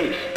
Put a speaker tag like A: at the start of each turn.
A: safe.